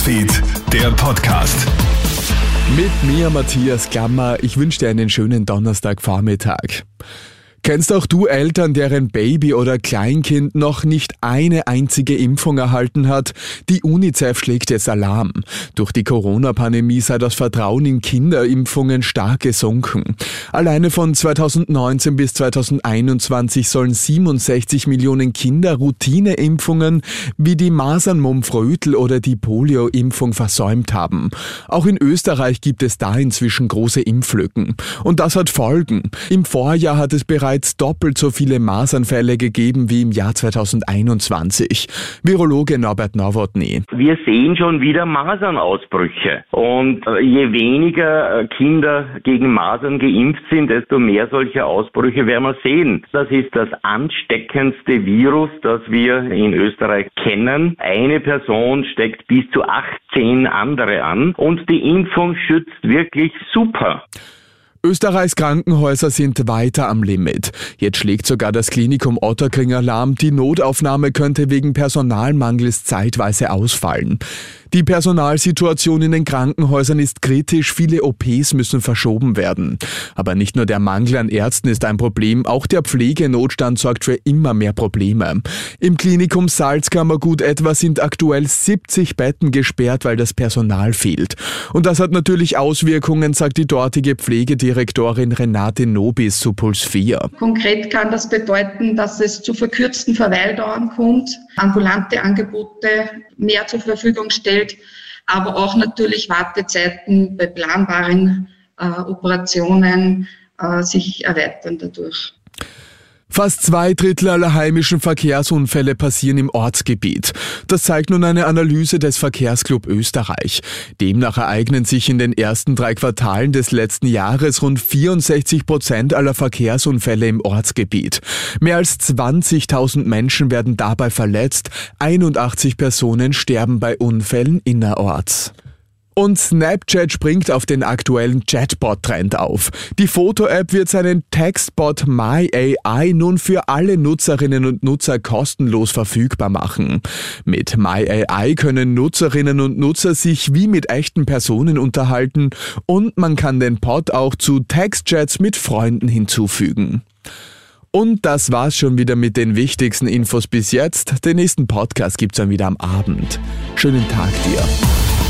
Newsfeed, der Podcast. Mit mir, Matthias Klammer. Ich wünsche dir einen schönen Donnerstagvormittag. Kennst auch du Eltern, deren Baby oder Kleinkind noch nicht eine einzige Impfung erhalten hat? Die UNICEF schlägt jetzt Alarm. Durch die Corona-Pandemie sei das Vertrauen in Kinderimpfungen stark gesunken. Alleine von 2019 bis 2021 sollen 67 Millionen Kinder Routineimpfungen wie die Masern-Mumps-Rötel oder die Polio-Impfung versäumt haben. Auch in Österreich gibt es da inzwischen große Impflücken. Und das hat Folgen. Im Vorjahr hat es bereits bereits doppelt so viele Masernfälle gegeben wie im Jahr 2021. Virologe Norbert Nowotny. Wir sehen schon wieder Masernausbrüche. Und äh, je weniger äh, Kinder gegen Masern geimpft sind, desto mehr solche Ausbrüche werden wir sehen. Das ist das ansteckendste Virus, das wir in Österreich kennen. Eine Person steckt bis zu 18 andere an und die Impfung schützt wirklich super. Österreichs Krankenhäuser sind weiter am Limit. Jetzt schlägt sogar das Klinikum Otterkring Alarm, die Notaufnahme könnte wegen Personalmangels zeitweise ausfallen. Die Personalsituation in den Krankenhäusern ist kritisch, viele OPs müssen verschoben werden. Aber nicht nur der Mangel an Ärzten ist ein Problem, auch der Pflegenotstand sorgt für immer mehr Probleme. Im Klinikum Salzkammergut etwa sind aktuell 70 Betten gesperrt, weil das Personal fehlt. Und das hat natürlich Auswirkungen, sagt die dortige Pflegedirektorin Renate Nobis zu Puls 4. Konkret kann das bedeuten, dass es zu verkürzten Verweildauern kommt, ambulante Angebote mehr zur Verfügung stellen Umfeld, aber auch natürlich Wartezeiten bei planbaren äh, Operationen äh, sich erweitern dadurch. Fast zwei Drittel aller heimischen Verkehrsunfälle passieren im Ortsgebiet. Das zeigt nun eine Analyse des Verkehrsclub Österreich. Demnach ereignen sich in den ersten drei Quartalen des letzten Jahres rund 64 Prozent aller Verkehrsunfälle im Ortsgebiet. Mehr als 20.000 Menschen werden dabei verletzt, 81 Personen sterben bei Unfällen innerorts. Und Snapchat springt auf den aktuellen Chatbot-Trend auf. Die Foto-App wird seinen Textbot MyAI nun für alle Nutzerinnen und Nutzer kostenlos verfügbar machen. Mit MyAI können Nutzerinnen und Nutzer sich wie mit echten Personen unterhalten und man kann den Pod auch zu Textchats mit Freunden hinzufügen. Und das war's schon wieder mit den wichtigsten Infos bis jetzt. Den nächsten Podcast gibt's dann wieder am Abend. Schönen Tag dir.